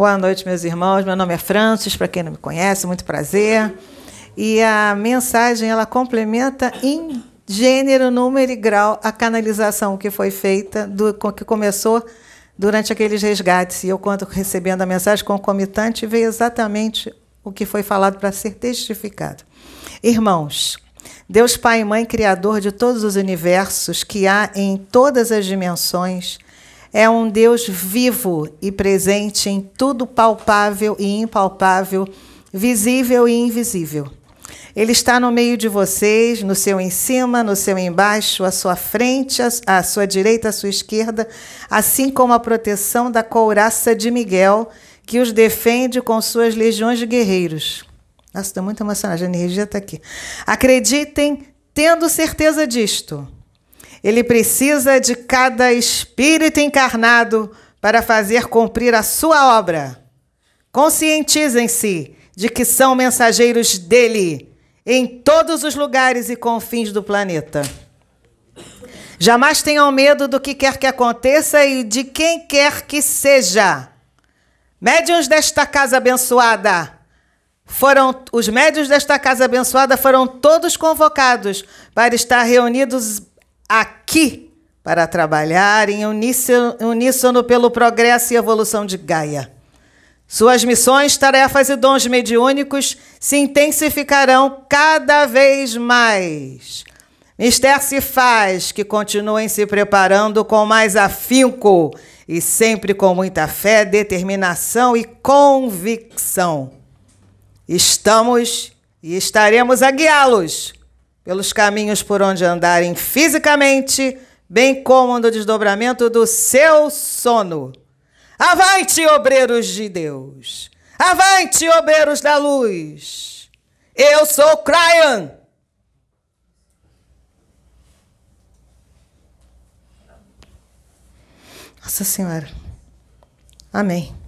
Boa noite, meus irmãos. Meu nome é Francis, para quem não me conhece, muito prazer. E a mensagem ela complementa em gênero, número e grau a canalização que foi feita, do, que começou durante aqueles resgates. E eu, quando recebendo a mensagem concomitante, veio exatamente o que foi falado para ser testificado. Irmãos, Deus Pai e Mãe, Criador de todos os universos que há em todas as dimensões, é um Deus vivo e presente em tudo palpável e impalpável, visível e invisível. Ele está no meio de vocês, no seu em cima, no seu embaixo, à sua frente, à sua direita, à sua esquerda, assim como a proteção da couraça de Miguel, que os defende com suas legiões de guerreiros. Nossa, estou muito emocionada, a energia está aqui. Acreditem, tendo certeza disto. Ele precisa de cada espírito encarnado para fazer cumprir a sua obra. Conscientizem-se de que são mensageiros dele em todos os lugares e confins do planeta. Jamais tenham medo do que quer que aconteça e de quem quer que seja. Médiuns desta casa abençoada foram os médios desta casa abençoada foram todos convocados para estar reunidos aqui para trabalhar em uníssono, pelo progresso e evolução de Gaia. Suas missões, tarefas e dons mediúnicos se intensificarão cada vez mais. Mister se faz que continuem se preparando com mais afinco e sempre com muita fé, determinação e convicção. Estamos e estaremos a guiá-los pelos caminhos por onde andarem fisicamente, bem como no desdobramento do seu sono. Avante, obreiros de Deus! Avante, obreiros da luz! Eu sou Cryan! Nossa Senhora. Amém.